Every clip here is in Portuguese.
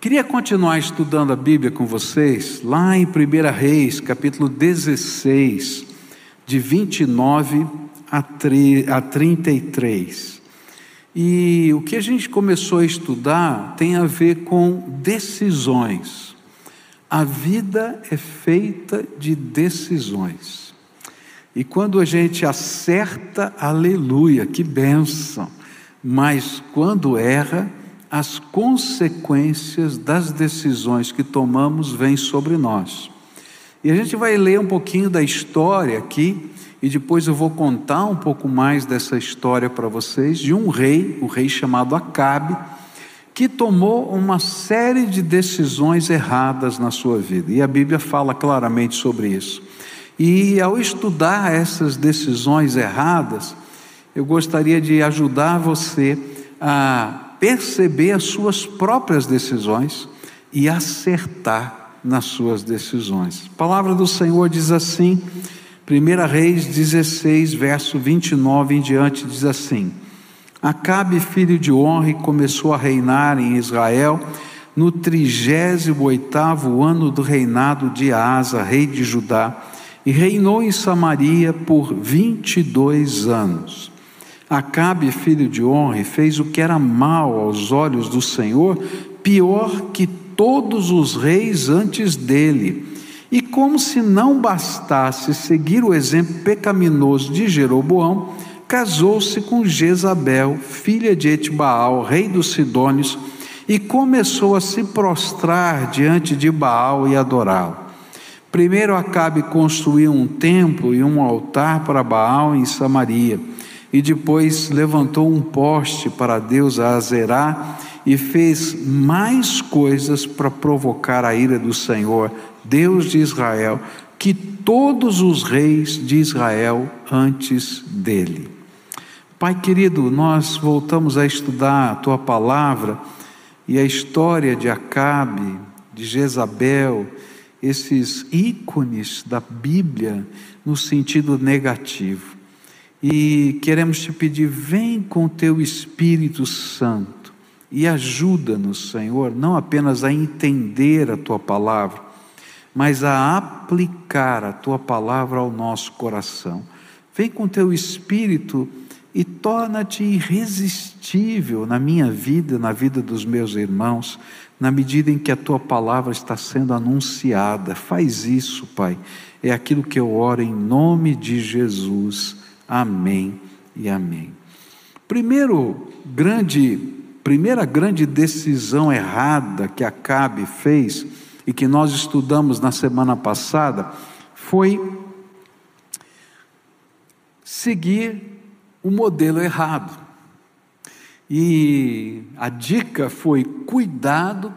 Queria continuar estudando a Bíblia com vocês, lá em 1 Reis, capítulo 16, de 29 a 33. E o que a gente começou a estudar tem a ver com decisões. A vida é feita de decisões. E quando a gente acerta, aleluia, que benção. Mas quando erra, as consequências das decisões que tomamos vêm sobre nós. E a gente vai ler um pouquinho da história aqui, e depois eu vou contar um pouco mais dessa história para vocês, de um rei, o rei chamado Acabe, que tomou uma série de decisões erradas na sua vida. E a Bíblia fala claramente sobre isso. E ao estudar essas decisões erradas, eu gostaria de ajudar você a perceber as suas próprias decisões e acertar nas suas decisões. A palavra do Senhor diz assim, 1 Reis 16, verso 29 em diante, diz assim: Acabe, filho de Honre, começou a reinar em Israel no trigésimo oitavo ano do reinado de Asa, rei de Judá, e reinou em Samaria por vinte e dois anos. Acabe, filho de Honre, fez o que era mal aos olhos do Senhor, pior que todos os reis antes dele. E como se não bastasse seguir o exemplo pecaminoso de Jeroboão, casou-se com Jezabel, filha de Etbaal, rei dos Sidônios, e começou a se prostrar diante de Baal e adorá-lo. Primeiro Acabe construiu um templo e um altar para Baal em Samaria e depois levantou um poste para Deus a Azerá e fez mais coisas para provocar a ira do Senhor, Deus de Israel, que todos os reis de Israel antes dele. Pai querido, nós voltamos a estudar a tua palavra e a história de Acabe, de Jezabel, esses ícones da Bíblia no sentido negativo. E queremos te pedir, vem com teu Espírito Santo e ajuda-nos, Senhor, não apenas a entender a tua palavra, mas a aplicar a tua palavra ao nosso coração. Vem com teu Espírito e torna-te irresistível na minha vida, na vida dos meus irmãos, na medida em que a tua palavra está sendo anunciada. Faz isso, Pai. É aquilo que eu oro em nome de Jesus. Amém e amém. Primeiro grande, primeira grande decisão errada que Acabe fez e que nós estudamos na semana passada foi seguir o modelo errado. E a dica foi cuidado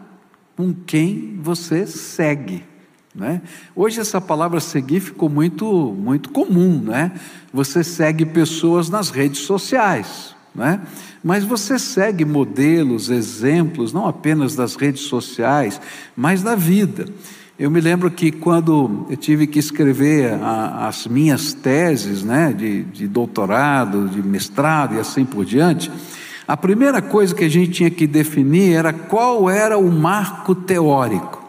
com quem você segue. Né? Hoje essa palavra seguir ficou muito, muito comum, né? Você segue pessoas nas redes sociais, né? Mas você segue modelos, exemplos, não apenas das redes sociais, mas da vida. Eu me lembro que quando eu tive que escrever a, as minhas teses, né, de, de doutorado, de mestrado e assim por diante, a primeira coisa que a gente tinha que definir era qual era o marco teórico.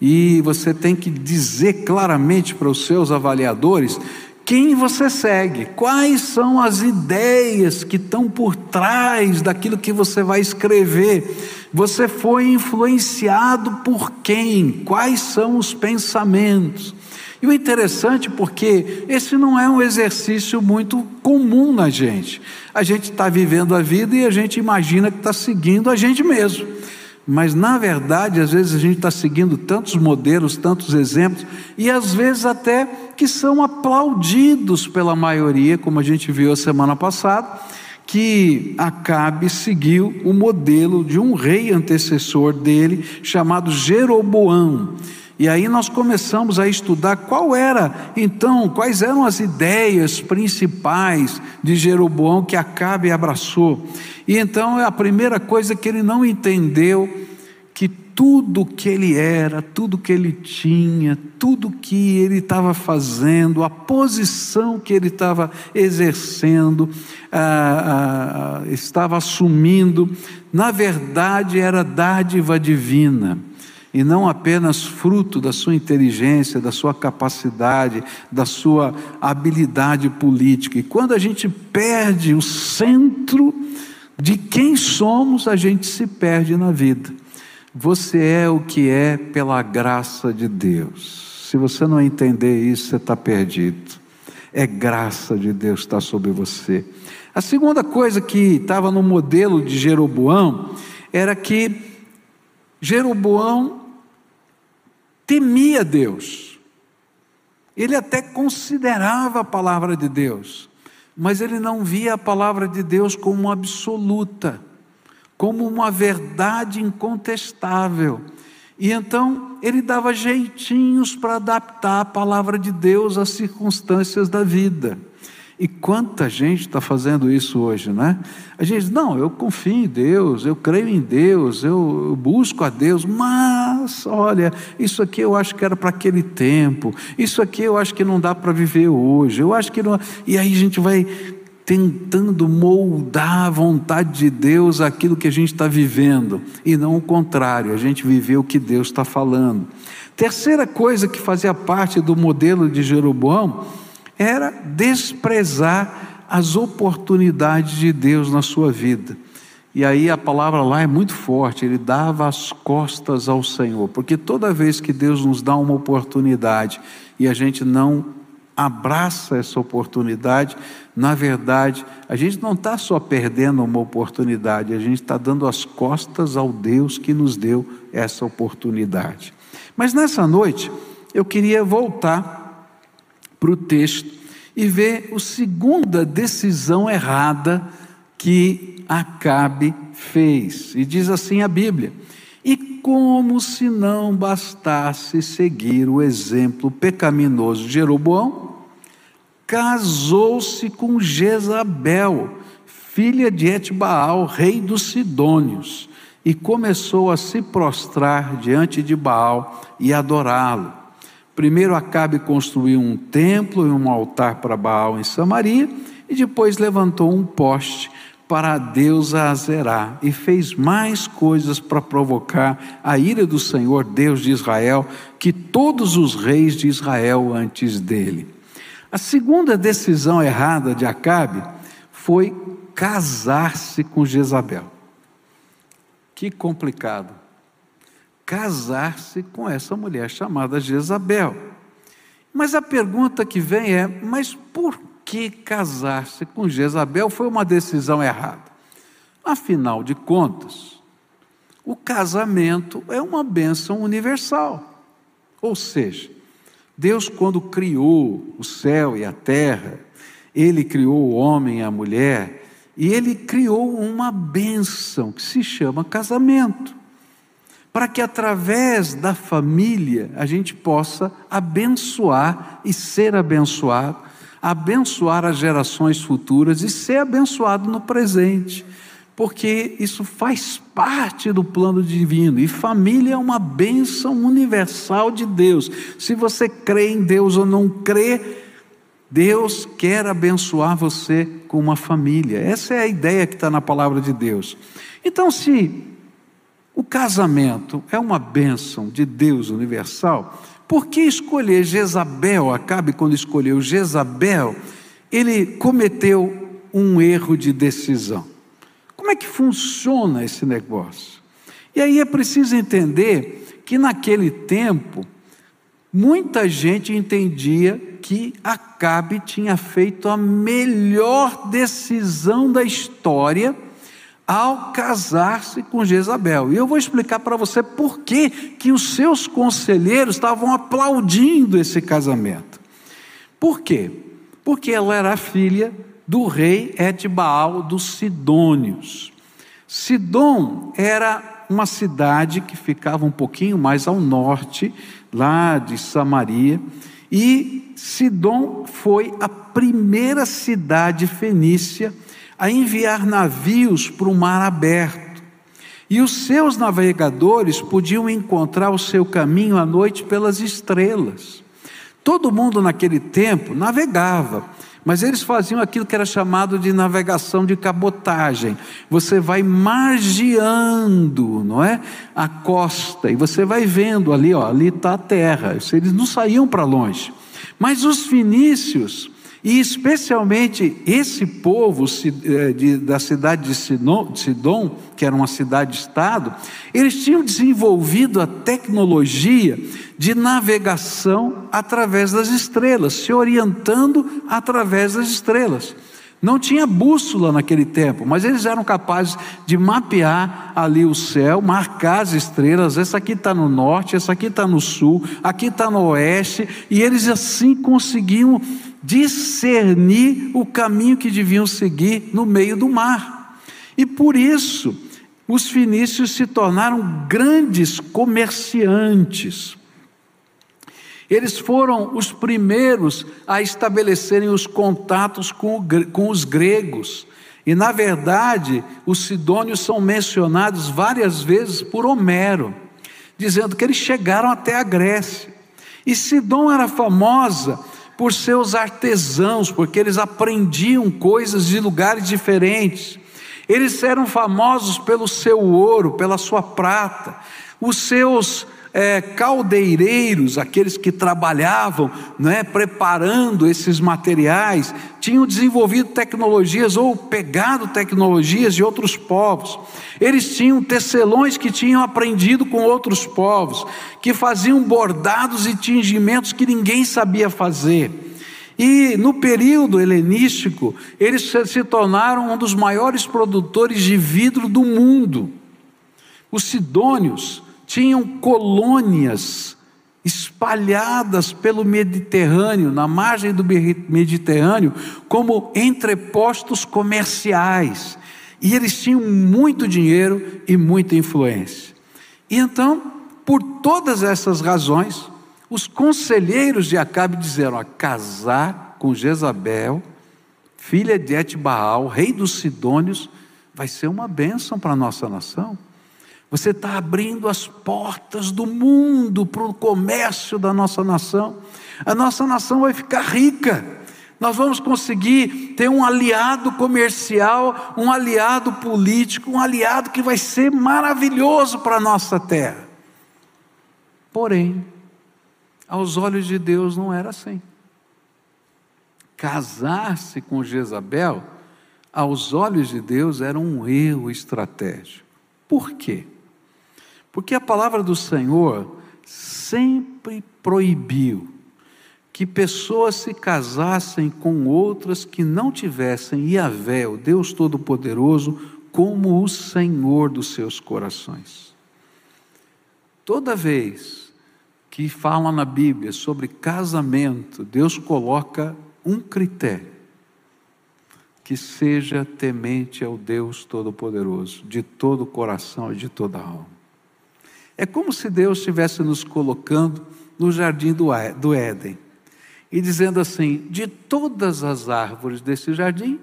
E você tem que dizer claramente para os seus avaliadores quem você segue, quais são as ideias que estão por trás daquilo que você vai escrever. Você foi influenciado por quem? Quais são os pensamentos? E o interessante porque esse não é um exercício muito comum na gente. A gente está vivendo a vida e a gente imagina que está seguindo a gente mesmo. Mas na verdade, às vezes a gente está seguindo tantos modelos, tantos exemplos, e às vezes até que são aplaudidos pela maioria, como a gente viu a semana passada, que Acabe seguiu o modelo de um rei antecessor dele, chamado Jeroboão. E aí nós começamos a estudar qual era, então, quais eram as ideias principais de Jeroboão que Acabe abraçou. E então a primeira coisa que ele não entendeu que tudo que ele era, tudo que ele tinha, tudo que ele estava fazendo, a posição que ele estava exercendo, ah, ah, estava assumindo, na verdade era dádiva divina e não apenas fruto da sua inteligência, da sua capacidade, da sua habilidade política. E quando a gente perde o centro de quem somos, a gente se perde na vida. Você é o que é pela graça de Deus. Se você não entender isso, você está perdido. É graça de Deus estar sobre você. A segunda coisa que estava no modelo de Jeroboão era que Jeroboão temia Deus. Ele até considerava a palavra de Deus, mas ele não via a palavra de Deus como absoluta, como uma verdade incontestável. E então ele dava jeitinhos para adaptar a palavra de Deus às circunstâncias da vida. E quanta gente está fazendo isso hoje, né? A gente diz, não, eu confio em Deus, eu creio em Deus, eu busco a Deus, mas, olha, isso aqui eu acho que era para aquele tempo, isso aqui eu acho que não dá para viver hoje, eu acho que não. E aí a gente vai tentando moldar a vontade de Deus aquilo que a gente está vivendo, e não o contrário, a gente viver o que Deus está falando. Terceira coisa que fazia parte do modelo de Jeroboão era desprezar as oportunidades de Deus na sua vida. E aí a palavra lá é muito forte, ele dava as costas ao Senhor, porque toda vez que Deus nos dá uma oportunidade e a gente não abraça essa oportunidade, na verdade, a gente não está só perdendo uma oportunidade, a gente está dando as costas ao Deus que nos deu essa oportunidade. Mas nessa noite, eu queria voltar para o texto e ver a segunda decisão errada que Acabe fez. E diz assim a Bíblia: E como se não bastasse seguir o exemplo pecaminoso de Jeroboão, casou-se com Jezabel, filha de Etbaal, rei dos Sidônios, e começou a se prostrar diante de Baal e adorá-lo. Primeiro Acabe construiu um templo e um altar para Baal em Samaria, e depois levantou um poste para a deusa Azerá, e fez mais coisas para provocar a ira do Senhor, Deus de Israel, que todos os reis de Israel antes dele. A segunda decisão errada de Acabe foi casar-se com Jezabel. Que complicado casar-se com essa mulher chamada Jezabel. Mas a pergunta que vem é: mas por que casar-se com Jezabel foi uma decisão errada? Afinal de contas, o casamento é uma bênção universal. Ou seja, Deus, quando criou o céu e a terra, Ele criou o homem e a mulher, e Ele criou uma bênção que se chama casamento para que através da família a gente possa abençoar e ser abençoado, abençoar as gerações futuras e ser abençoado no presente, porque isso faz parte do plano divino e família é uma bênção universal de Deus. Se você crê em Deus ou não crê, Deus quer abençoar você com uma família. Essa é a ideia que está na palavra de Deus. Então, se o casamento é uma bênção de Deus universal. Por que escolher Jezabel? Acabe quando escolheu Jezabel, ele cometeu um erro de decisão. Como é que funciona esse negócio? E aí é preciso entender que naquele tempo, muita gente entendia que Acabe tinha feito a melhor decisão da história ao casar-se com Jezabel. E eu vou explicar para você por que, que os seus conselheiros estavam aplaudindo esse casamento. Por quê? Porque ela era filha do rei Etbaal dos Sidônios. Sidom era uma cidade que ficava um pouquinho mais ao norte, lá de Samaria, e Sidom foi a primeira cidade fenícia a enviar navios para o mar aberto. E os seus navegadores podiam encontrar o seu caminho à noite pelas estrelas. Todo mundo naquele tempo navegava, mas eles faziam aquilo que era chamado de navegação de cabotagem. Você vai margeando, não é? A costa, e você vai vendo ali, ó, ali está a terra. Eles não saíam para longe. Mas os fenícios, e especialmente esse povo eh, da cidade de Sidom, que era uma cidade-estado, eles tinham desenvolvido a tecnologia de navegação através das estrelas, se orientando através das estrelas. Não tinha bússola naquele tempo, mas eles eram capazes de mapear ali o céu, marcar as estrelas. Essa aqui está no norte, essa aqui está no sul, aqui está no oeste, e eles assim conseguiam discernir o caminho que deviam seguir no meio do mar. E por isso, os fenícios se tornaram grandes comerciantes. Eles foram os primeiros a estabelecerem os contatos com, com os gregos. E, na verdade, os sidônios são mencionados várias vezes por Homero, dizendo que eles chegaram até a Grécia. E Sidom era famosa por seus artesãos, porque eles aprendiam coisas de lugares diferentes. Eles eram famosos pelo seu ouro, pela sua prata. Os seus é, caldeireiros, aqueles que trabalhavam né, preparando esses materiais, tinham desenvolvido tecnologias ou pegado tecnologias de outros povos. Eles tinham tecelões que tinham aprendido com outros povos, que faziam bordados e tingimentos que ninguém sabia fazer. E no período helenístico, eles se tornaram um dos maiores produtores de vidro do mundo. Os sidônios tinham colônias espalhadas pelo Mediterrâneo, na margem do Mediterrâneo, como entrepostos comerciais. E eles tinham muito dinheiro e muita influência. E então, por todas essas razões, os conselheiros de Acabe disseram: a casar com Jezabel, filha de Etbaal, rei dos Sidônios, vai ser uma bênção para a nossa nação. Você está abrindo as portas do mundo para o comércio da nossa nação. A nossa nação vai ficar rica. Nós vamos conseguir ter um aliado comercial, um aliado político, um aliado que vai ser maravilhoso para a nossa terra. Porém, aos olhos de Deus não era assim. Casar-se com Jezabel, aos olhos de Deus, era um erro estratégico. Por quê? Porque a palavra do Senhor sempre proibiu que pessoas se casassem com outras que não tivessem Yahvé, o Deus Todo-Poderoso, como o Senhor dos seus corações. Toda vez que fala na Bíblia sobre casamento, Deus coloca um critério: que seja temente ao Deus Todo-Poderoso, de todo o coração e de toda a alma. É como se Deus estivesse nos colocando no jardim do Éden e dizendo assim: de todas as árvores desse jardim,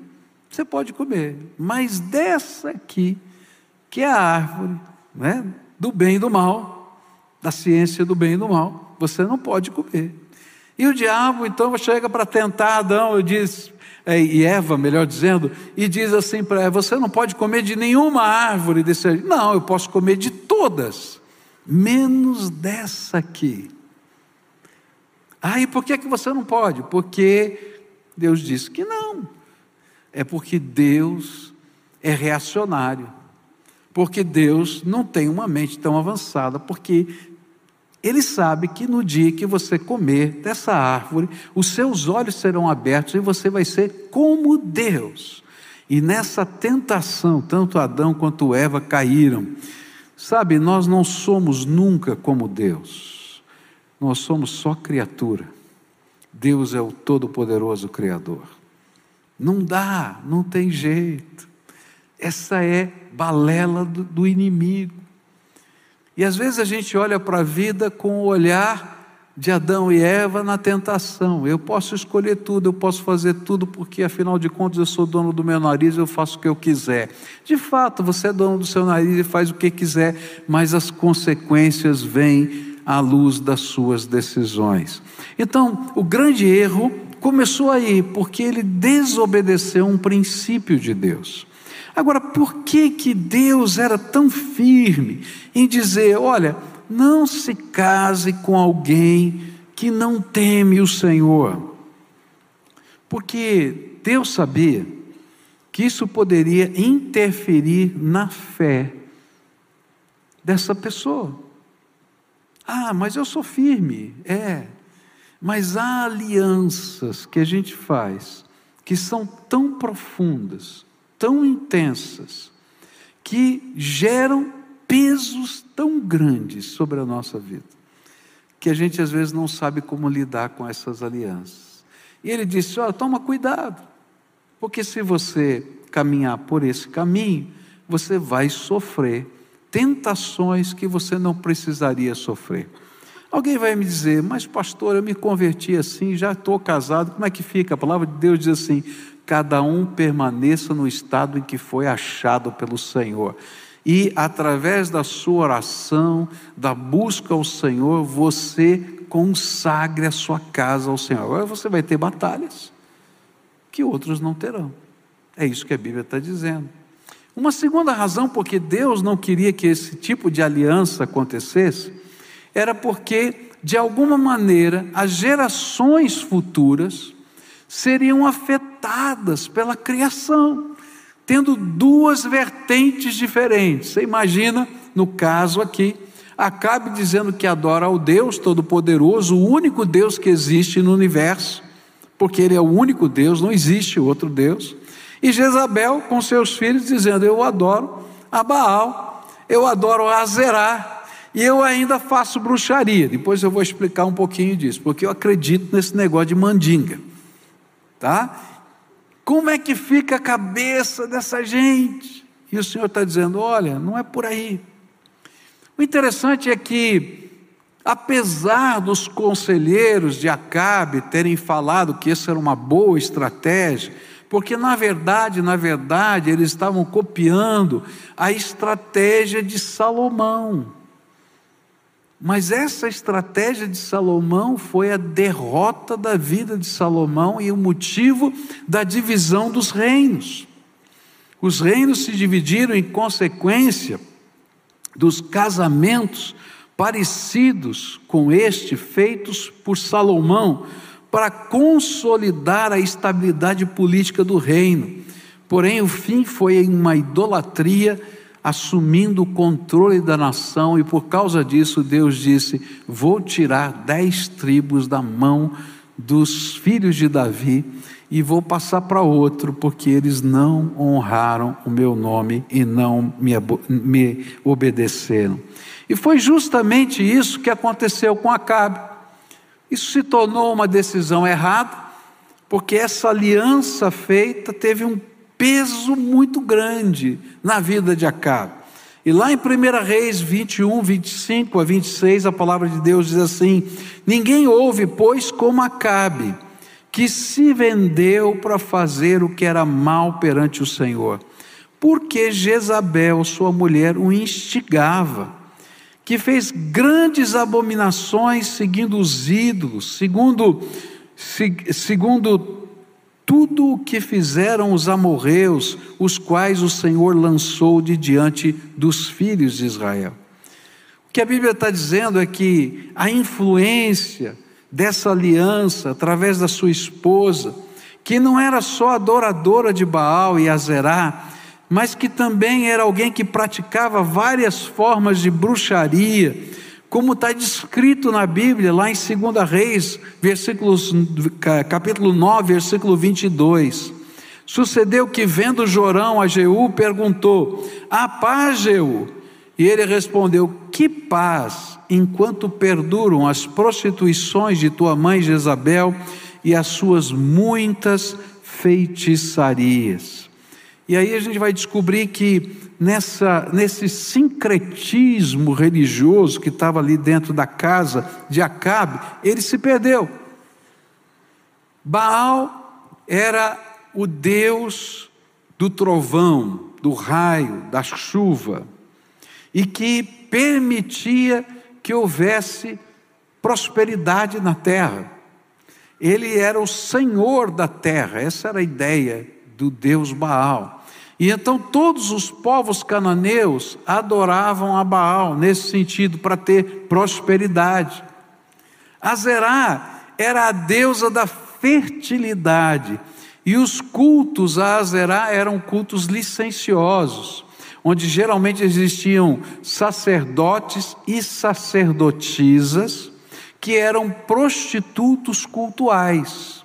você pode comer, mas dessa aqui, que é a árvore né, do bem e do mal, da ciência do bem e do mal, você não pode comer. E o diabo então chega para tentar Adão e diz, é, e Eva, melhor dizendo, e diz assim para Eva: você não pode comer de nenhuma árvore desse. Não, eu posso comer de todas menos dessa aqui. Ah, e por que, que você não pode? Porque Deus disse que não. É porque Deus é reacionário. Porque Deus não tem uma mente tão avançada. Porque Ele sabe que no dia que você comer dessa árvore, os seus olhos serão abertos e você vai ser como Deus. E nessa tentação, tanto Adão quanto Eva caíram. Sabe, nós não somos nunca como Deus, nós somos só criatura. Deus é o Todo-Poderoso Criador. Não dá, não tem jeito. Essa é balela do, do inimigo. E às vezes a gente olha para a vida com o olhar de Adão e Eva na tentação. Eu posso escolher tudo, eu posso fazer tudo, porque afinal de contas eu sou dono do meu nariz, eu faço o que eu quiser. De fato, você é dono do seu nariz e faz o que quiser, mas as consequências vêm à luz das suas decisões. Então, o grande erro começou aí, porque ele desobedeceu um princípio de Deus. Agora, por que que Deus era tão firme em dizer, olha, não se case com alguém que não teme o Senhor. Porque Deus sabia que isso poderia interferir na fé dessa pessoa. Ah, mas eu sou firme. É. Mas há alianças que a gente faz que são tão profundas, tão intensas, que geram pesos tão grandes sobre a nossa vida, que a gente às vezes não sabe como lidar com essas alianças. E ele disse: Olha, toma cuidado, porque se você caminhar por esse caminho, você vai sofrer tentações que você não precisaria sofrer. Alguém vai me dizer, mas pastor, eu me converti assim, já estou casado, como é que fica? A palavra de Deus diz assim: cada um permaneça no estado em que foi achado pelo Senhor e através da sua oração, da busca ao Senhor, você consagre a sua casa ao Senhor. Agora você vai ter batalhas que outros não terão. É isso que a Bíblia está dizendo. Uma segunda razão porque Deus não queria que esse tipo de aliança acontecesse era porque, de alguma maneira, as gerações futuras seriam afetadas pela criação tendo duas vertentes diferentes. Você imagina, no caso aqui, Acabe dizendo que adora ao Deus Todo-Poderoso, o único Deus que existe no universo, porque Ele é o único Deus, não existe outro Deus. E Jezabel com seus filhos dizendo: Eu adoro a Baal, eu adoro a Azerá, e eu ainda faço bruxaria. Depois eu vou explicar um pouquinho disso, porque eu acredito nesse negócio de mandinga, tá? Como é que fica a cabeça dessa gente? E o Senhor está dizendo: olha, não é por aí. O interessante é que, apesar dos conselheiros de Acabe terem falado que isso era uma boa estratégia, porque na verdade, na verdade, eles estavam copiando a estratégia de Salomão. Mas essa estratégia de Salomão foi a derrota da vida de Salomão e o motivo da divisão dos reinos. Os reinos se dividiram em consequência dos casamentos parecidos com este feitos por Salomão para consolidar a estabilidade política do reino. Porém, o fim foi em uma idolatria assumindo o controle da nação, e por causa disso Deus disse: Vou tirar dez tribos da mão dos filhos de Davi e vou passar para outro, porque eles não honraram o meu nome e não me, me obedeceram. E foi justamente isso que aconteceu com Acabe. Isso se tornou uma decisão errada, porque essa aliança feita teve um peso muito grande na vida de Acabe. E lá em 1 Reis 21, 25 a 26, a palavra de Deus diz assim: Ninguém ouve, pois, como Acabe, que se vendeu para fazer o que era mal perante o Senhor, porque Jezabel, sua mulher, o instigava, que fez grandes abominações seguindo os ídolos, segundo, segundo tudo o que fizeram os amorreus, os quais o Senhor lançou de diante dos filhos de Israel. O que a Bíblia está dizendo é que a influência dessa aliança, através da sua esposa, que não era só adoradora de Baal e Azerá, mas que também era alguém que praticava várias formas de bruxaria, como está descrito na Bíblia, lá em 2 Reis, versículos, capítulo 9, versículo 22. Sucedeu que, vendo Jorão a Jeú, perguntou: A paz, Jeú? E ele respondeu: Que paz, enquanto perduram as prostituições de tua mãe Jezabel e as suas muitas feitiçarias. E aí a gente vai descobrir que nessa, nesse sincretismo religioso que estava ali dentro da casa de Acabe, ele se perdeu. Baal era o Deus do trovão, do raio, da chuva, e que permitia que houvesse prosperidade na terra. Ele era o senhor da terra, essa era a ideia do Deus Baal. E então todos os povos cananeus adoravam a Baal nesse sentido, para ter prosperidade. Azerá era a deusa da fertilidade, e os cultos a Azerá eram cultos licenciosos, onde geralmente existiam sacerdotes e sacerdotisas que eram prostitutos cultuais.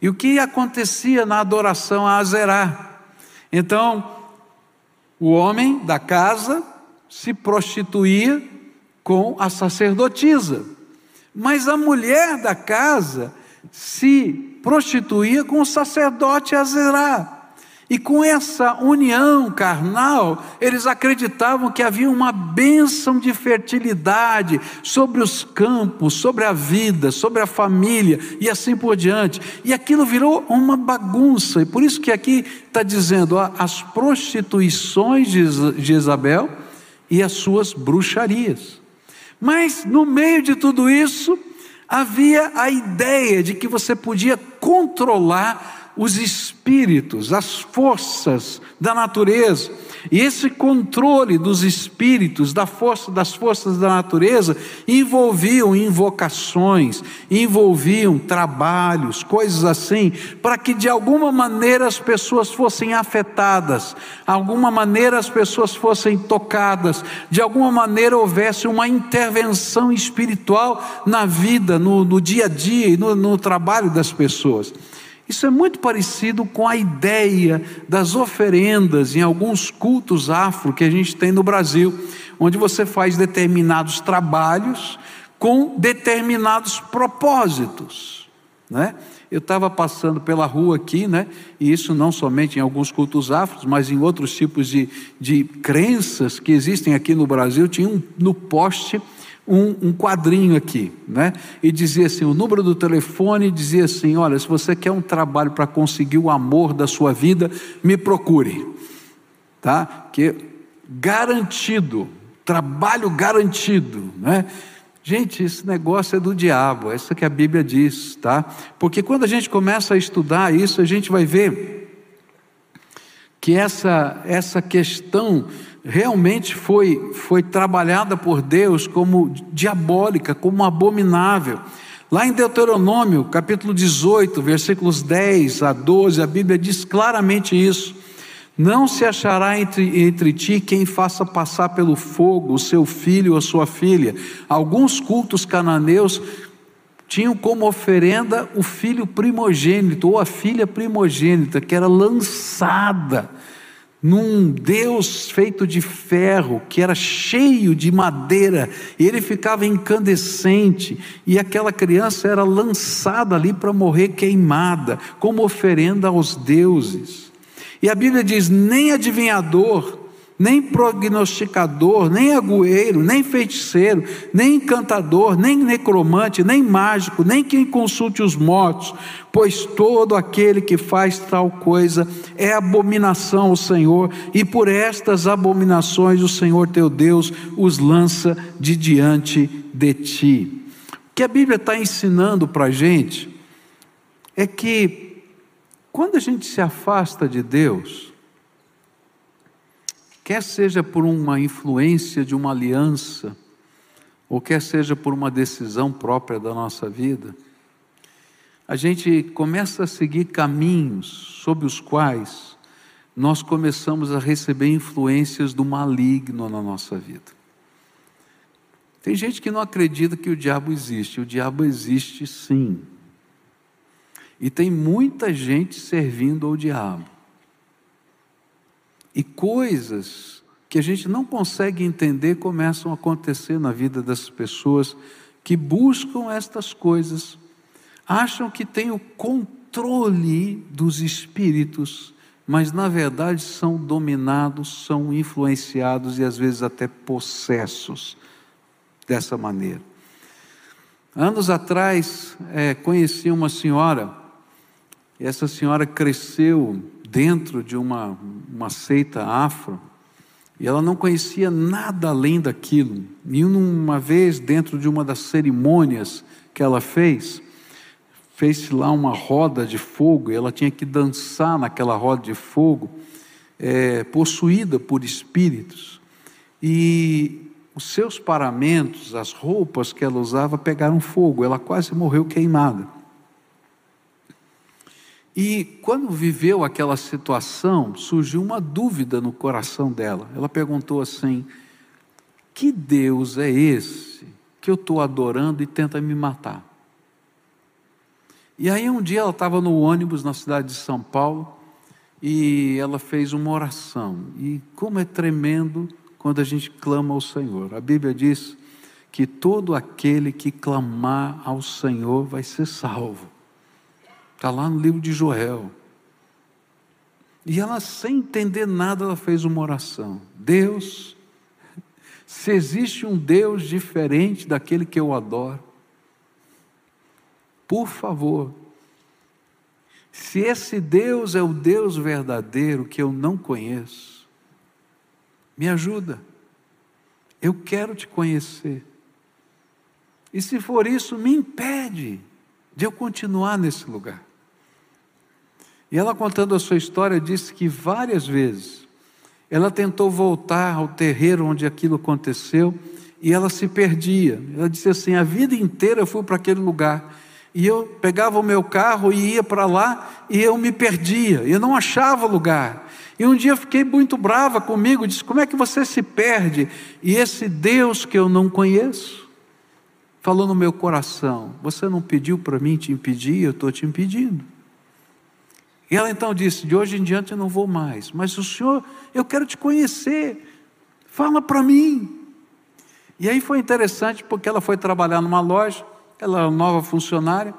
E o que acontecia na adoração a Azerá? Então, o homem da casa se prostituía com a sacerdotisa, mas a mulher da casa se prostituía com o sacerdote Azerá. E com essa união carnal, eles acreditavam que havia uma bênção de fertilidade sobre os campos, sobre a vida, sobre a família e assim por diante. E aquilo virou uma bagunça. E por isso que aqui está dizendo ó, as prostituições de Isabel e as suas bruxarias. Mas no meio de tudo isso, havia a ideia de que você podia controlar os espíritos, as forças da natureza. E esse controle dos espíritos, da força das forças da natureza, envolviam invocações, envolviam trabalhos, coisas assim, para que de alguma maneira as pessoas fossem afetadas, alguma maneira as pessoas fossem tocadas, de alguma maneira houvesse uma intervenção espiritual na vida, no, no dia a dia e no, no trabalho das pessoas. Isso é muito parecido com a ideia das oferendas em alguns cultos afro que a gente tem no Brasil, onde você faz determinados trabalhos com determinados propósitos, né? Eu estava passando pela rua aqui, né? E isso não somente em alguns cultos afros, mas em outros tipos de, de crenças que existem aqui no Brasil. Tinha um, no poste um, um, quadrinho aqui, né? E dizia assim: o número do telefone dizia assim: olha, se você quer um trabalho para conseguir o amor da sua vida, me procure, tá? Que garantido, trabalho garantido, né? Gente, esse negócio é do diabo, é isso que a Bíblia diz, tá? Porque quando a gente começa a estudar isso, a gente vai ver que essa, essa questão realmente foi, foi trabalhada por Deus como diabólica, como abominável. Lá em Deuteronômio, capítulo 18, versículos 10 a 12, a Bíblia diz claramente isso. Não se achará entre, entre ti quem faça passar pelo fogo o seu filho ou sua filha. Alguns cultos cananeus tinham como oferenda o filho primogênito ou a filha primogênita, que era lançada num Deus feito de ferro, que era cheio de madeira, e ele ficava incandescente, e aquela criança era lançada ali para morrer queimada, como oferenda aos deuses. E a Bíblia diz: nem adivinhador, nem prognosticador, nem agüeiro, nem feiticeiro, nem encantador, nem necromante, nem mágico, nem quem consulte os mortos, pois todo aquele que faz tal coisa é abominação ao Senhor, e por estas abominações o Senhor teu Deus os lança de diante de ti. O que a Bíblia está ensinando para a gente é que quando a gente se afasta de Deus, quer seja por uma influência de uma aliança, ou quer seja por uma decisão própria da nossa vida, a gente começa a seguir caminhos sob os quais nós começamos a receber influências do maligno na nossa vida. Tem gente que não acredita que o diabo existe, o diabo existe sim. E tem muita gente servindo ao diabo e coisas que a gente não consegue entender começam a acontecer na vida das pessoas que buscam estas coisas, acham que têm o controle dos espíritos, mas na verdade são dominados, são influenciados e às vezes até possessos dessa maneira. Anos atrás, é, conheci uma senhora, e essa senhora cresceu dentro de uma, uma seita afro, e ela não conhecia nada além daquilo. E uma vez, dentro de uma das cerimônias que ela fez, fez lá uma roda de fogo, e ela tinha que dançar naquela roda de fogo, é, possuída por espíritos. E os seus paramentos, as roupas que ela usava, pegaram fogo, ela quase morreu queimada. E quando viveu aquela situação, surgiu uma dúvida no coração dela. Ela perguntou assim: Que Deus é esse que eu estou adorando e tenta me matar? E aí um dia ela estava no ônibus na cidade de São Paulo e ela fez uma oração. E como é tremendo quando a gente clama ao Senhor. A Bíblia diz que todo aquele que clamar ao Senhor vai ser salvo. Está lá no livro de Joel. E ela, sem entender nada, ela fez uma oração. Deus, se existe um Deus diferente daquele que eu adoro, por favor, se esse Deus é o Deus verdadeiro que eu não conheço, me ajuda. Eu quero te conhecer. E se for isso, me impede de eu continuar nesse lugar. E ela contando a sua história, disse que várias vezes ela tentou voltar ao terreiro onde aquilo aconteceu e ela se perdia. Ela disse assim: a vida inteira eu fui para aquele lugar. E eu pegava o meu carro e ia para lá e eu me perdia, eu não achava lugar. E um dia eu fiquei muito brava comigo, disse: Como é que você se perde? E esse Deus que eu não conheço, falou no meu coração: Você não pediu para mim te impedir, eu estou te impedindo. E ela então disse: De hoje em diante eu não vou mais, mas o Senhor, eu quero te conhecer, fala para mim. E aí foi interessante porque ela foi trabalhar numa loja, ela era nova funcionária,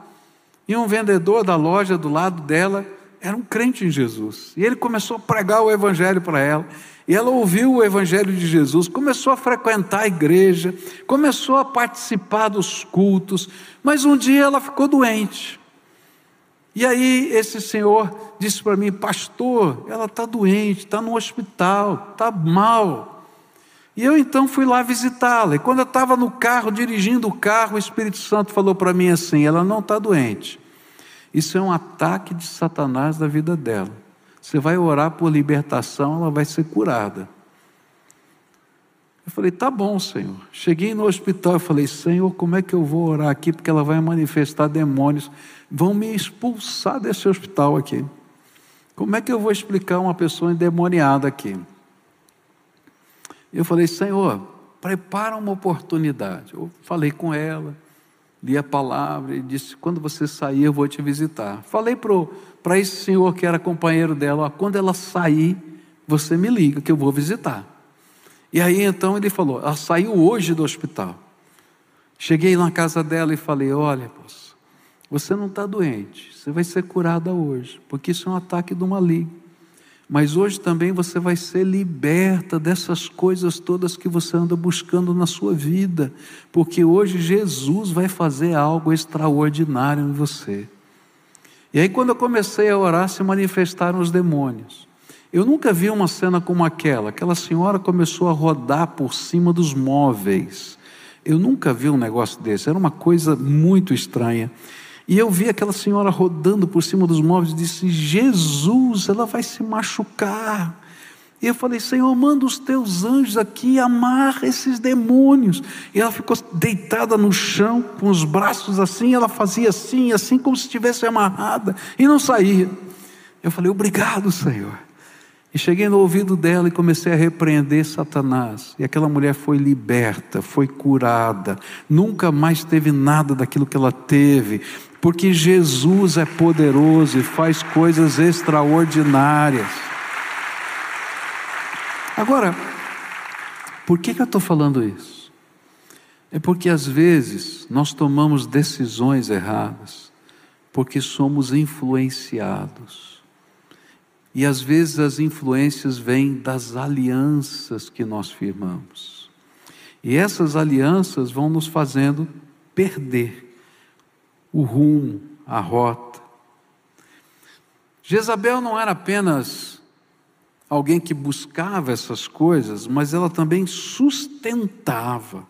e um vendedor da loja do lado dela era um crente em Jesus. E ele começou a pregar o Evangelho para ela. E ela ouviu o Evangelho de Jesus, começou a frequentar a igreja, começou a participar dos cultos, mas um dia ela ficou doente. E aí esse senhor disse para mim, pastor, ela está doente, está no hospital, está mal. E eu então fui lá visitá-la. E quando eu estava no carro, dirigindo o carro, o Espírito Santo falou para mim assim: ela não está doente, isso é um ataque de Satanás na vida dela. Você vai orar por libertação, ela vai ser curada. Eu falei, tá bom, Senhor. Cheguei no hospital e falei, Senhor, como é que eu vou orar aqui? Porque ela vai manifestar demônios, vão me expulsar desse hospital aqui. Como é que eu vou explicar uma pessoa endemoniada aqui? Eu falei, Senhor, prepara uma oportunidade. Eu falei com ela, li a palavra e disse: Quando você sair, eu vou te visitar. Falei para esse senhor que era companheiro dela: ó, Quando ela sair, você me liga que eu vou visitar. E aí então ele falou: Ela saiu hoje do hospital. Cheguei na casa dela e falei: Olha, moça, você não está doente, você vai ser curada hoje, porque isso é um ataque do maligno. Mas hoje também você vai ser liberta dessas coisas todas que você anda buscando na sua vida, porque hoje Jesus vai fazer algo extraordinário em você. E aí, quando eu comecei a orar, se manifestaram os demônios. Eu nunca vi uma cena como aquela. Aquela senhora começou a rodar por cima dos móveis. Eu nunca vi um negócio desse. Era uma coisa muito estranha. E eu vi aquela senhora rodando por cima dos móveis e disse: Jesus, ela vai se machucar. E eu falei: Senhor, manda os teus anjos aqui, amarra esses demônios. E ela ficou deitada no chão, com os braços assim, ela fazia assim, assim, como se estivesse amarrada, e não saía. Eu falei: Obrigado, Senhor. E cheguei no ouvido dela e comecei a repreender Satanás. E aquela mulher foi liberta, foi curada, nunca mais teve nada daquilo que ela teve, porque Jesus é poderoso e faz coisas extraordinárias. Agora, por que, que eu estou falando isso? É porque às vezes nós tomamos decisões erradas, porque somos influenciados E às vezes as influências vêm das alianças que nós firmamos. E essas alianças vão nos fazendo perder o rumo, a rota. Jezabel não era apenas alguém que buscava essas coisas, mas ela também sustentava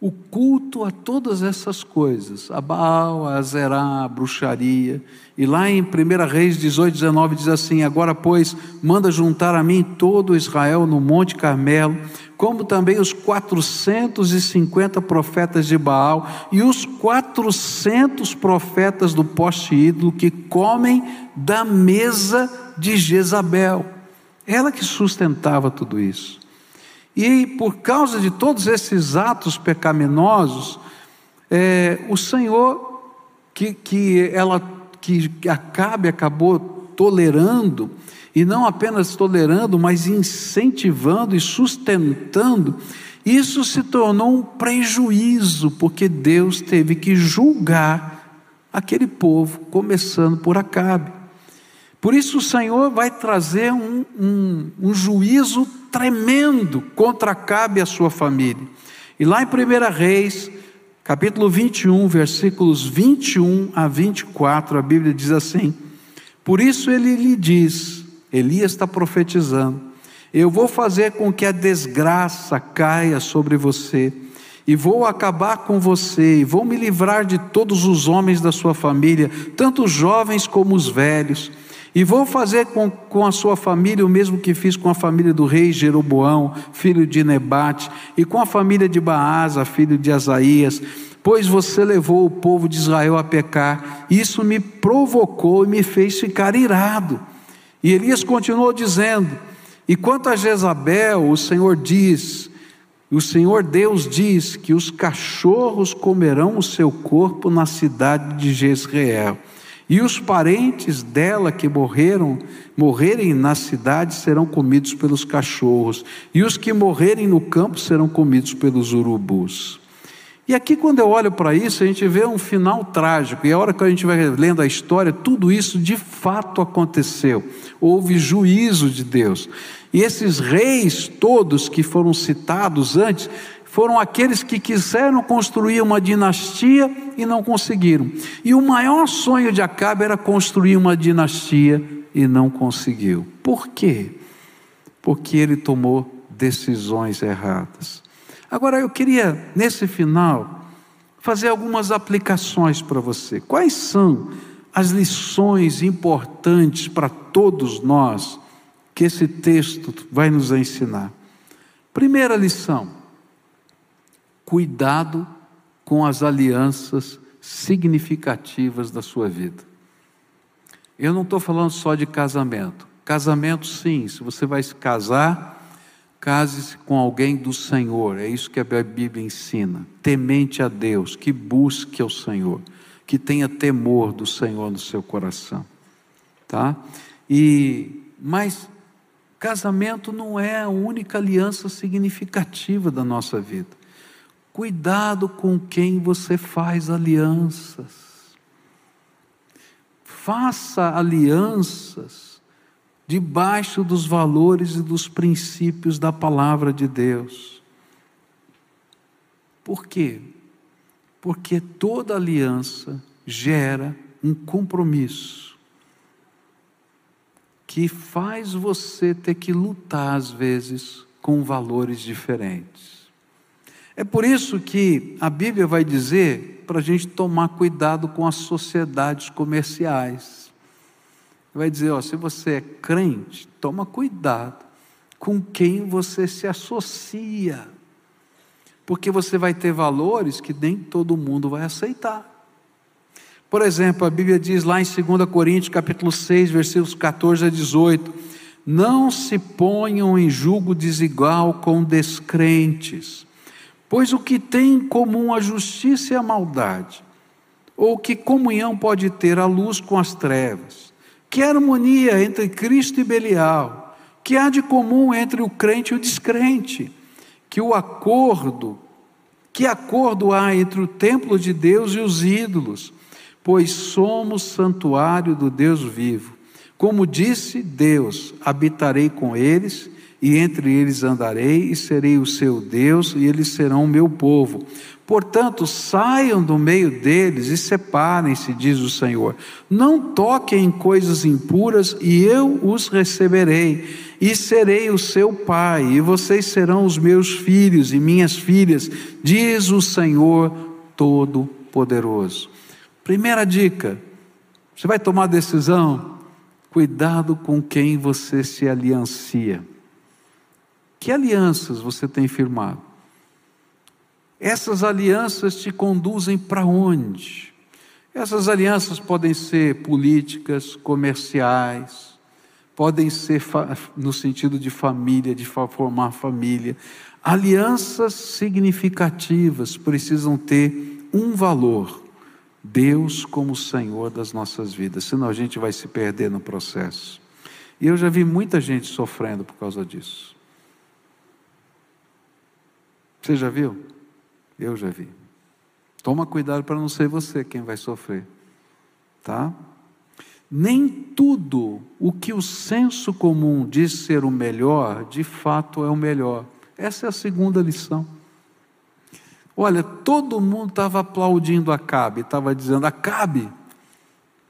o culto a todas essas coisas, a Baal, a Zerá, a bruxaria. E lá em 1 Reis 18, 19 diz assim: Agora, pois, manda juntar a mim todo Israel no Monte Carmelo, como também os 450 profetas de Baal e os 400 profetas do poste ídolo que comem da mesa de Jezabel. Ela que sustentava tudo isso. E por causa de todos esses atos pecaminosos, é, o Senhor, que, que ela que Acabe acabou tolerando, e não apenas tolerando, mas incentivando e sustentando, isso se tornou um prejuízo, porque Deus teve que julgar aquele povo, começando por Acabe. Por isso o Senhor vai trazer um, um, um juízo tremendo contra Acabe e a sua família. E lá em 1 Reis, capítulo 21, versículos 21 a 24, a Bíblia diz assim: Por isso ele lhe diz, Elias está profetizando, eu vou fazer com que a desgraça caia sobre você, e vou acabar com você, e vou me livrar de todos os homens da sua família, tanto os jovens como os velhos e vou fazer com, com a sua família o mesmo que fiz com a família do rei Jeroboão, filho de Nebate, e com a família de Baasa, filho de Asaías, pois você levou o povo de Israel a pecar. Isso me provocou e me fez ficar irado. E Elias continuou dizendo: E quanto a Jezabel, o Senhor diz, o Senhor Deus diz que os cachorros comerão o seu corpo na cidade de Jezreel. E os parentes dela que morreram, morrerem na cidade serão comidos pelos cachorros, e os que morrerem no campo serão comidos pelos urubus. E aqui, quando eu olho para isso, a gente vê um final trágico, e a hora que a gente vai lendo a história, tudo isso de fato aconteceu. Houve juízo de Deus. E esses reis todos que foram citados antes, foram aqueles que quiseram construir uma dinastia e não conseguiram. E o maior sonho de Acabe era construir uma dinastia e não conseguiu. Por quê? Porque ele tomou decisões erradas. Agora eu queria, nesse final, fazer algumas aplicações para você. Quais são as lições importantes para todos nós que esse texto vai nos ensinar? Primeira lição: cuidado com as alianças significativas da sua vida. Eu não estou falando só de casamento. Casamento, sim, se você vai se casar, case-se com alguém do Senhor, é isso que a Bíblia ensina. Temente a Deus, que busque ao Senhor, que tenha temor do Senhor no seu coração, tá? E, mas casamento não é a única aliança significativa da nossa vida. Cuidado com quem você faz alianças. Faça alianças debaixo dos valores e dos princípios da palavra de Deus. Por quê? Porque toda aliança gera um compromisso que faz você ter que lutar, às vezes, com valores diferentes. É por isso que a Bíblia vai dizer para a gente tomar cuidado com as sociedades comerciais. Vai dizer, ó, se você é crente, toma cuidado com quem você se associa. Porque você vai ter valores que nem todo mundo vai aceitar. Por exemplo, a Bíblia diz lá em 2 Coríntios, capítulo 6, versículos 14 a 18: Não se ponham em julgo desigual com descrentes Pois o que tem em comum a justiça e a maldade? Ou que comunhão pode ter a luz com as trevas? Que harmonia entre Cristo e Belial? Que há de comum entre o crente e o descrente? Que o acordo, que acordo há entre o templo de Deus e os ídolos? Pois somos santuário do Deus vivo. Como disse Deus: habitarei com eles, e entre eles andarei, e serei o seu Deus, e eles serão o meu povo. Portanto, saiam do meio deles e separem-se, diz o Senhor. Não toquem em coisas impuras, e eu os receberei, e serei o seu pai, e vocês serão os meus filhos e minhas filhas, diz o Senhor Todo-Poderoso. Primeira dica: você vai tomar decisão? Cuidado com quem você se aliancia. Que alianças você tem firmado? Essas alianças te conduzem para onde? Essas alianças podem ser políticas, comerciais, podem ser no sentido de família, de formar família. Alianças significativas precisam ter um valor: Deus como Senhor das nossas vidas, senão a gente vai se perder no processo. E eu já vi muita gente sofrendo por causa disso. Você já viu? Eu já vi. Toma cuidado para não ser você quem vai sofrer. Tá? Nem tudo o que o senso comum diz ser o melhor, de fato é o melhor. Essa é a segunda lição. Olha, todo mundo estava aplaudindo Acabe, estava dizendo: Acabe,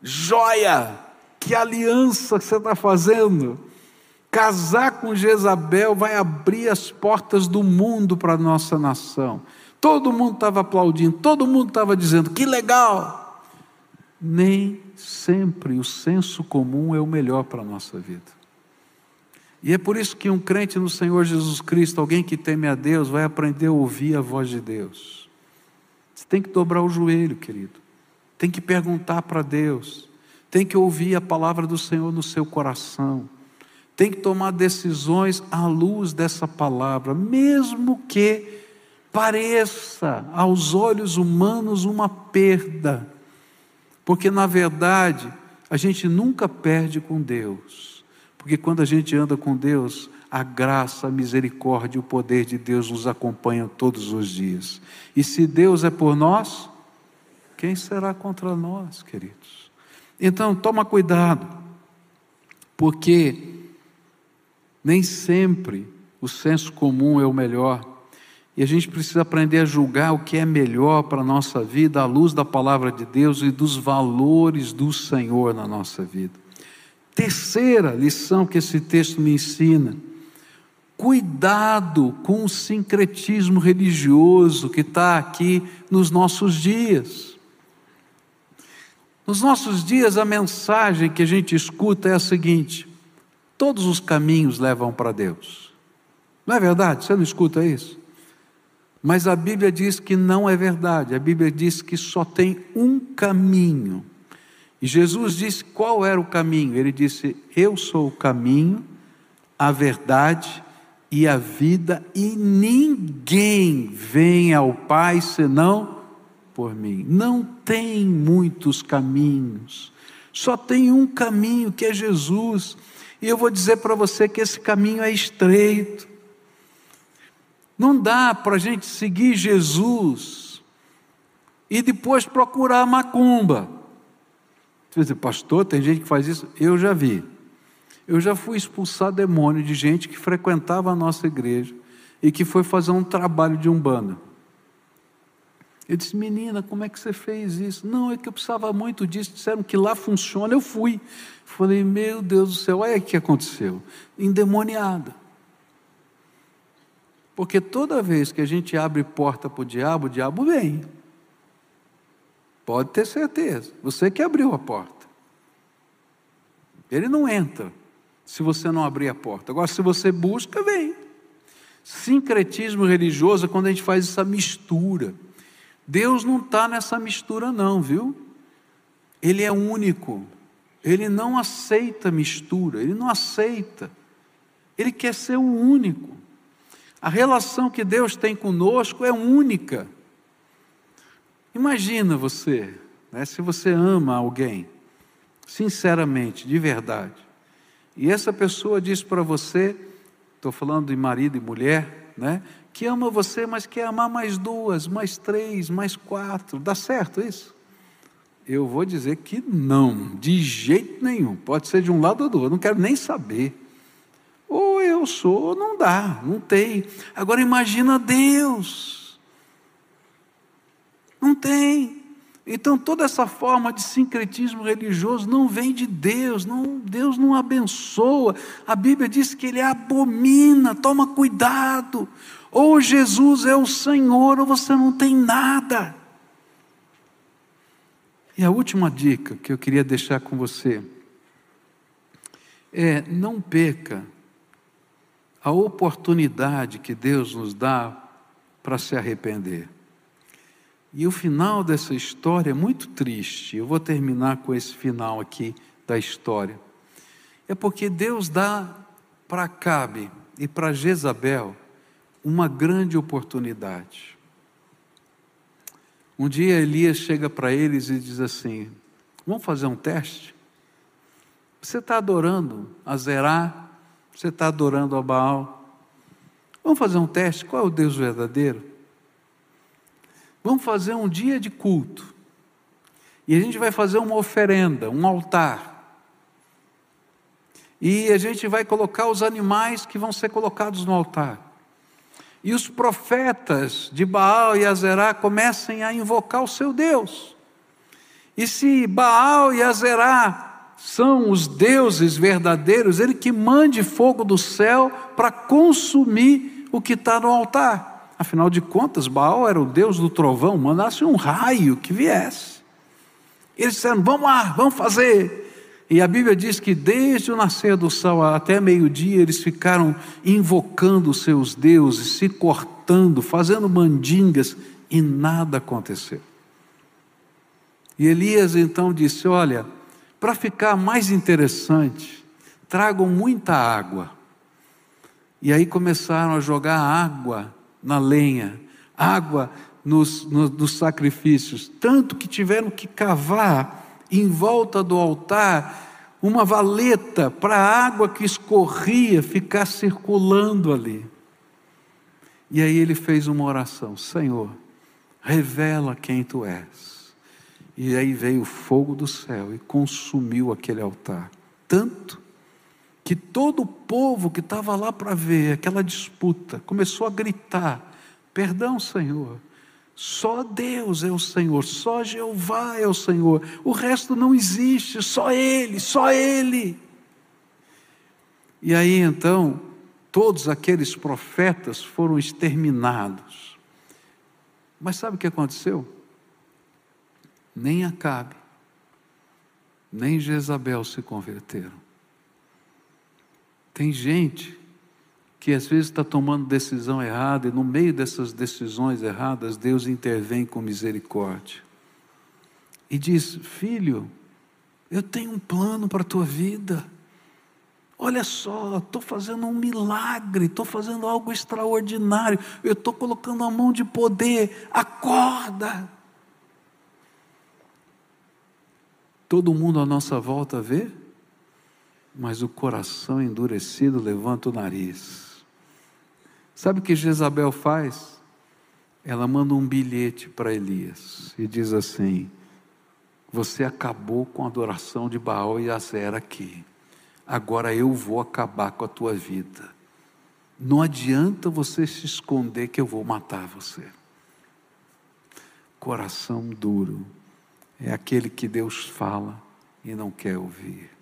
joia, que aliança que você está fazendo. Casar com Jezabel vai abrir as portas do mundo para a nossa nação. Todo mundo estava aplaudindo, todo mundo estava dizendo: que legal. Nem sempre o senso comum é o melhor para a nossa vida. E é por isso que um crente no Senhor Jesus Cristo, alguém que teme a Deus, vai aprender a ouvir a voz de Deus. Você tem que dobrar o joelho, querido. Tem que perguntar para Deus. Tem que ouvir a palavra do Senhor no seu coração. Tem que tomar decisões à luz dessa palavra, mesmo que pareça aos olhos humanos uma perda. Porque na verdade, a gente nunca perde com Deus. Porque quando a gente anda com Deus, a graça, a misericórdia e o poder de Deus nos acompanham todos os dias. E se Deus é por nós, quem será contra nós, queridos? Então, toma cuidado, porque nem sempre o senso comum é o melhor. E a gente precisa aprender a julgar o que é melhor para a nossa vida à luz da palavra de Deus e dos valores do Senhor na nossa vida. Terceira lição que esse texto me ensina: cuidado com o sincretismo religioso que está aqui nos nossos dias. Nos nossos dias, a mensagem que a gente escuta é a seguinte: todos os caminhos levam para Deus. Não é verdade? Você não escuta isso? Mas a Bíblia diz que não é verdade. A Bíblia diz que só tem um caminho e Jesus disse qual era o caminho. Ele disse: Eu sou o caminho, a verdade e a vida, e ninguém vem ao Pai senão por mim. Não tem muitos caminhos, só tem um caminho que é Jesus. E eu vou dizer para você que esse caminho é estreito. Não dá para a gente seguir Jesus e depois procurar macumba. Você diz, pastor, tem gente que faz isso? Eu já vi. Eu já fui expulsar demônio de gente que frequentava a nossa igreja e que foi fazer um trabalho de umbanda. Eu disse, menina, como é que você fez isso? Não, é que eu precisava muito disso. Disseram que lá funciona, eu fui. Falei, meu Deus do céu, olha o que aconteceu. Endemoniada. Porque toda vez que a gente abre porta para o diabo, o diabo vem. Pode ter certeza. Você que abriu a porta. Ele não entra se você não abrir a porta. Agora, se você busca, vem. Sincretismo religioso é quando a gente faz essa mistura. Deus não está nessa mistura, não, viu? Ele é único. Ele não aceita mistura. Ele não aceita. Ele quer ser o único. A relação que Deus tem conosco é única. Imagina você, né, se você ama alguém, sinceramente, de verdade, e essa pessoa diz para você, estou falando de marido e mulher, né, que ama você, mas quer amar mais duas, mais três, mais quatro, dá certo isso? eu vou dizer que não, de jeito nenhum. Pode ser de um lado ou do outro, não quero nem saber. Ou eu sou, ou não dá, não tem. Agora imagina Deus. Não tem. Então toda essa forma de sincretismo religioso não vem de Deus, não, Deus não abençoa. A Bíblia diz que ele abomina, toma cuidado. Ou Jesus é o Senhor, ou você não tem nada. E a última dica que eu queria deixar com você é: não perca a oportunidade que Deus nos dá para se arrepender. E o final dessa história é muito triste. Eu vou terminar com esse final aqui da história. É porque Deus dá para Cabe e para Jezabel uma grande oportunidade. Um dia Elias chega para eles e diz assim: Vamos fazer um teste? Você está adorando a Zerá? Você está adorando a Baal? Vamos fazer um teste? Qual é o Deus verdadeiro? Vamos fazer um dia de culto. E a gente vai fazer uma oferenda, um altar. E a gente vai colocar os animais que vão ser colocados no altar. E os profetas de Baal e Azerá comecem a invocar o seu Deus. E se Baal e Azerá são os deuses verdadeiros, ele que mande fogo do céu para consumir o que está no altar. Afinal de contas, Baal era o deus do trovão, mandasse um raio que viesse. Eles disseram: vamos lá, vamos fazer. E a Bíblia diz que desde o nascer do sol até meio-dia eles ficaram invocando os seus deuses, se cortando, fazendo mandingas e nada aconteceu. E Elias então disse: Olha, para ficar mais interessante, tragam muita água. E aí começaram a jogar água na lenha, água nos, nos, nos sacrifícios, tanto que tiveram que cavar em volta do altar uma valeta para a água que escorria ficar circulando ali. E aí ele fez uma oração: Senhor, revela quem tu és. E aí veio o fogo do céu e consumiu aquele altar. Tanto que todo o povo que estava lá para ver aquela disputa começou a gritar: Perdão, Senhor, só Deus é o Senhor, só Jeová é o Senhor, o resto não existe, só Ele, só Ele. E aí então, todos aqueles profetas foram exterminados. Mas sabe o que aconteceu? Nem Acabe, nem Jezabel se converteram. Tem gente que às vezes está tomando decisão errada e no meio dessas decisões erradas, Deus intervém com misericórdia e diz: Filho, eu tenho um plano para a tua vida. Olha só, estou fazendo um milagre, estou fazendo algo extraordinário, eu estou colocando a mão de poder, acorda. Todo mundo à nossa volta vê, mas o coração endurecido levanta o nariz. Sabe o que Jezabel faz? Ela manda um bilhete para Elias e diz assim: Você acabou com a adoração de Baal e Azera aqui. Agora eu vou acabar com a tua vida. Não adianta você se esconder que eu vou matar você. Coração duro é aquele que Deus fala e não quer ouvir.